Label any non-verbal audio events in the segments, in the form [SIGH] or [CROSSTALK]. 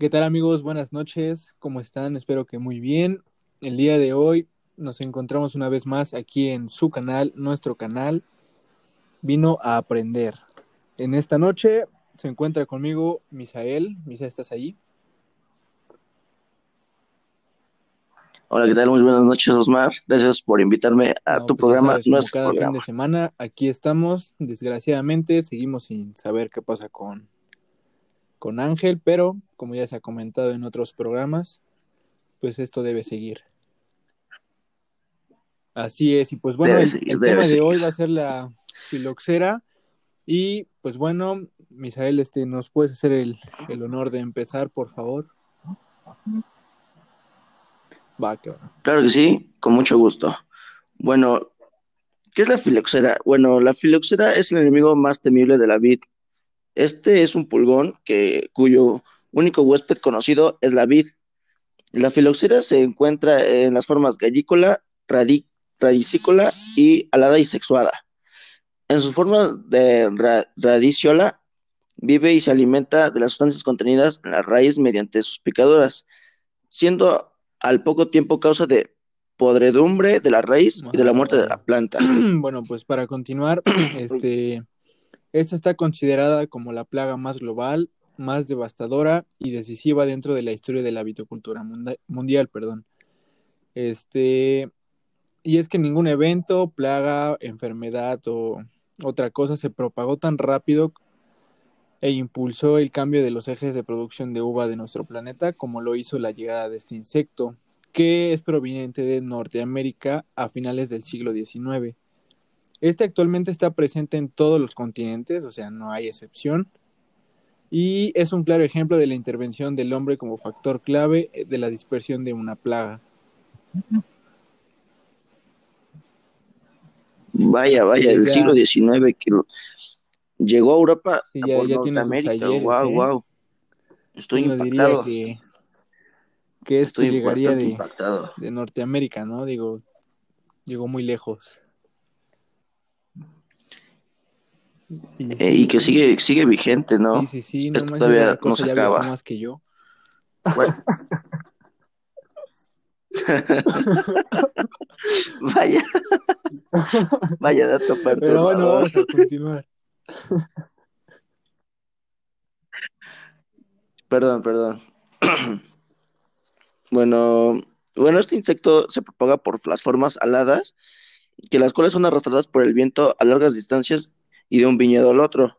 ¿Qué tal amigos? Buenas noches, ¿cómo están? Espero que muy bien. El día de hoy nos encontramos una vez más aquí en su canal, nuestro canal, Vino a Aprender. En esta noche se encuentra conmigo Misael. Misael, ¿estás ahí? Hola, ¿qué tal? Muy buenas noches, Osmar. Gracias por invitarme a tu pues programa, sabes, nuestro cada programa. fin de semana aquí estamos. Desgraciadamente seguimos sin saber qué pasa con, con Ángel, pero como ya se ha comentado en otros programas, pues esto debe seguir. Así es, y pues bueno, Debe el, seguir, el debe tema de hoy va a ser la filoxera. Y pues bueno, Misael, este, ¿nos puedes hacer el, el honor de empezar, por favor? Va, que va. Claro que sí, con mucho gusto. Bueno, ¿qué es la filoxera? Bueno, la filoxera es el enemigo más temible de la vid. Este es un pulgón que, cuyo único huésped conocido es la vid. La filoxera se encuentra en las formas gallícola, radi- radicícola y alada y sexuada. En sus formas de ra- radiciola, vive y se alimenta de las sustancias contenidas en la raíz mediante sus picaduras, siendo al poco tiempo causa de podredumbre de la raíz y de la muerte de la planta. [CLEARS THROAT] Bueno, pues para continuar, [CLEARS THROAT] este, esta está considerada como la plaga más global, más devastadora y decisiva dentro de la historia de la viticultura mundial, perdón. Este, y es que ningún evento, plaga, enfermedad o otra cosa se propagó tan rápido e impulsó el cambio de los ejes de producción de uva de nuestro planeta como lo hizo la llegada de este insecto, que es proveniente de Norteamérica a finales del siglo XIX. Este actualmente está presente en todos los continentes, o sea, no hay excepción, y es un claro ejemplo de la intervención del hombre como factor clave de la dispersión de una plaga. Vaya, vaya, es, el ya. siglo XIX que lo- llegó a Europa Sí, ya- por ya Norteamérica. Wow, ¿eh? wow. Estoy ¿Quién lo diría impactado. que, que esto Estoy llegaría impactado. de Norteamérica, ¿no? Digo, llegó muy lejos. Y Eh, y que sigue, sigue vigente, ¿no? sí, sí, sí, no Esto todavía no se acaba. más que yo. Bueno. [LAUGHS] Vaya, vaya dato Pero bueno, vamos a continuar. Perdón, perdón. [CLEARS THROAT] Bueno, bueno, este insecto se propaga por las formas aladas, que las cuales son arrastradas por el viento a largas distancias y de un viñedo al otro.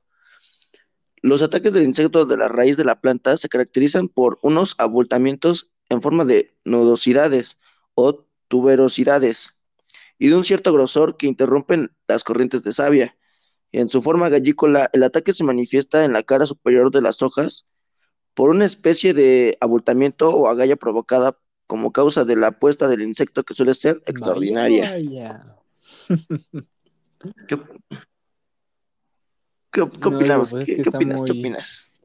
Los ataques del insecto de la raíz de la planta se caracterizan por unos abultamientos en forma de nudosidades o tuberosidades y de un cierto grosor que interrumpen las corrientes de savia. En su forma gallícola, el ataque se manifiesta en la cara superior de las hojas por una especie de abultamiento o agalla provocada como causa de la puesta del insecto que suele ser Vaya, extraordinaria. vaya. [LAUGHS] ¿Qué, qué- qué No, digo, opinamos? pues es ¿Qué, que qué está opinas? ¿Qué muy, opinas?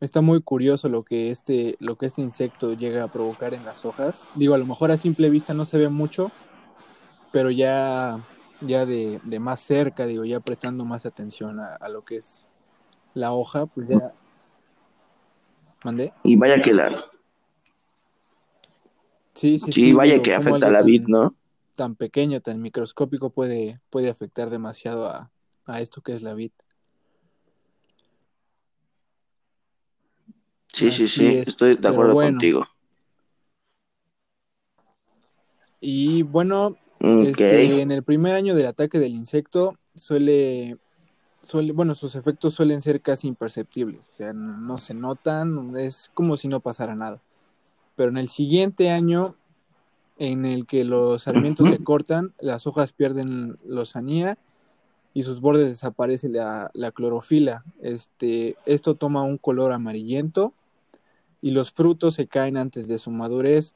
está muy curioso lo que este, lo que este insecto llega a provocar en las hojas. Digo, a lo mejor a simple vista no se ve mucho, pero ya, ya de, de más cerca, digo, ya prestando más atención a, a lo que es la hoja, pues ya. ¿Mandé? Y vaya que la, Sí, sí, sí, sí, vaya digo, que afecta a la vid, ¿no? tan pequeño, tan microscópico puede, puede afectar demasiado a, a esto que es la vid. Sí, sí, Así sí, es, estoy de acuerdo bueno. contigo. Y bueno, este, en el primer año del ataque del insecto suele, suele, bueno, sus efectos suelen ser casi imperceptibles, o sea, no, no se notan, es como si no pasara nada. Pero en el siguiente año, en el que los sarmientos se cortan, las hojas pierden lozanía y sus bordes desaparece la, la clorofila. Este, esto toma un color amarillento y los frutos se caen antes de su madurez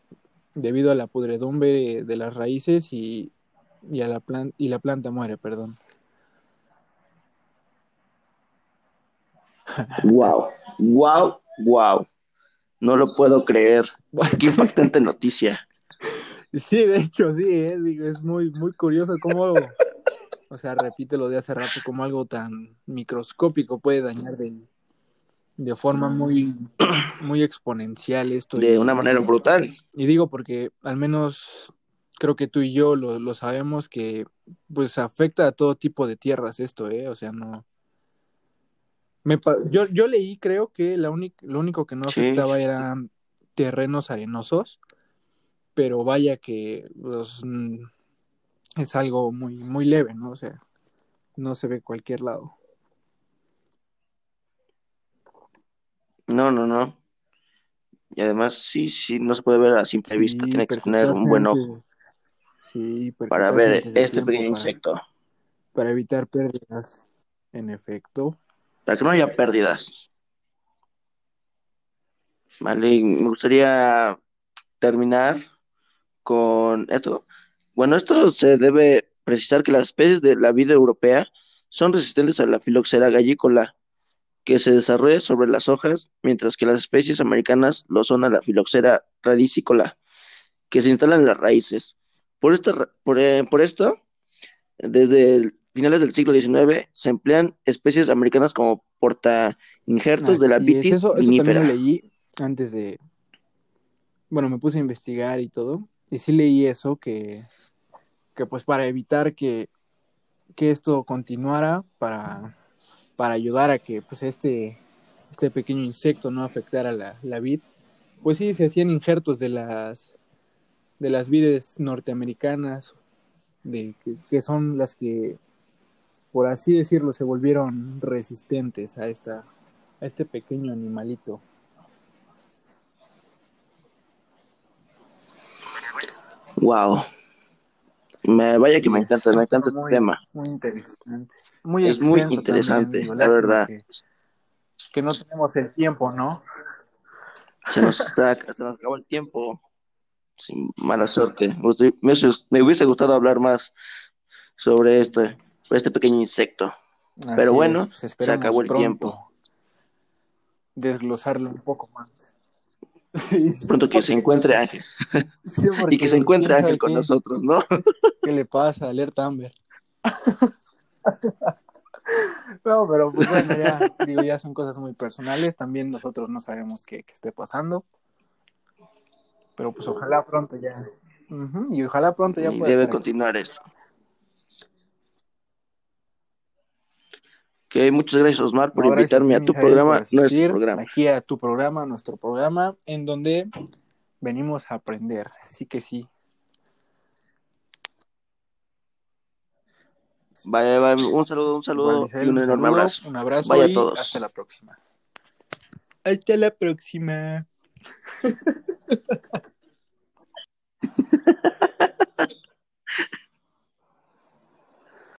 debido a la podredumbre de las raíces y, y, a la, plan y la planta muere, perdón. wow, wow, wow. No lo puedo creer. [LAUGHS] Qué impactante noticia. Sí, de hecho, sí, ¿eh? Digo, es muy, muy curioso cómo, o sea, repite lo de hace rato, como algo tan microscópico puede dañar de, de forma muy, muy exponencial esto. De y- una manera brutal. Y digo porque al menos creo que tú y yo lo, lo sabemos que pues afecta a todo tipo de tierras esto, ¿eh? O sea, no... Me yo, yo leí, creo que la lo único que no Sí. afectaba eran terrenos arenosos, pero vaya que pues, mm, es algo muy, muy leve, ¿no? O sea, no se ve cualquier lado. No, no, no. Y además, sí, sí, no se puede ver a simple vista. Tiene que tener un buen ojo Sí, para ver este pequeño insecto. para evitar pérdidas. En efecto. Para que no haya pérdidas. Vale, me gustaría terminar con esto. Bueno, esto se debe precisar que las especies de la vida europea son resistentes a la filoxera gallícola, que se desarrolla sobre las hojas, mientras que las especies americanas lo son a la filoxera radicícola, que se instala en las raíces. Por esta, por, eh, por esto, desde el- finales del siglo XIX se emplean especies americanas como portainjertos de la Así es, vitis Eso, eso también lo leí antes de. Bueno, me puse a investigar y todo. Y sí leí eso, que, que pues para evitar que, que esto continuara, para, para ayudar a que pues este, este pequeño insecto no afectara la, la vid, pues sí, se hacían injertos de las, de las vides norteamericanas, de, que, que son las que, por así decirlo, se volvieron resistentes a esta, a este pequeño animalito. Wow. Me, vaya que me encanta, me encanta muy, este tema. Muy interesante. Muy Es muy interesante, también, la verdad. Que, que no tenemos el tiempo, ¿no? Se nos, está, se nos acabó el tiempo. Sin mala suerte. Me hubiese- me gustado hablar más sobre este, este pequeño insecto. Pero bueno, es, pues se acabó el tiempo. Desglosarlo un poco más. Sí, sí, Pronto que se encuentre Ángel. sí, [LAUGHS] Y que se encuentre Ángel con qué- nosotros, ¿no? ¿Qué le pasa? Alerta Amber. [LAUGHS] No, pero pues bueno, ya, digo, ya son cosas muy personales. También nosotros no sabemos qué, qué esté pasando. Pero pues ojalá pronto ya. Y ojalá pronto ya Y pueda debe estar continuar esto. Ok, muchas gracias, Osmar, por No, invitarme ti, a tu programa, nuestro programa. Aquí a tu programa, nuestro programa, en donde venimos a aprender. Así que sí. Vaya, vaya, un saludo, un saludo Misael, y un un enorme saludo, abrazo. Un abrazo Vaya a y todos. hasta la próxima. Hasta la próxima. [LAUGHS]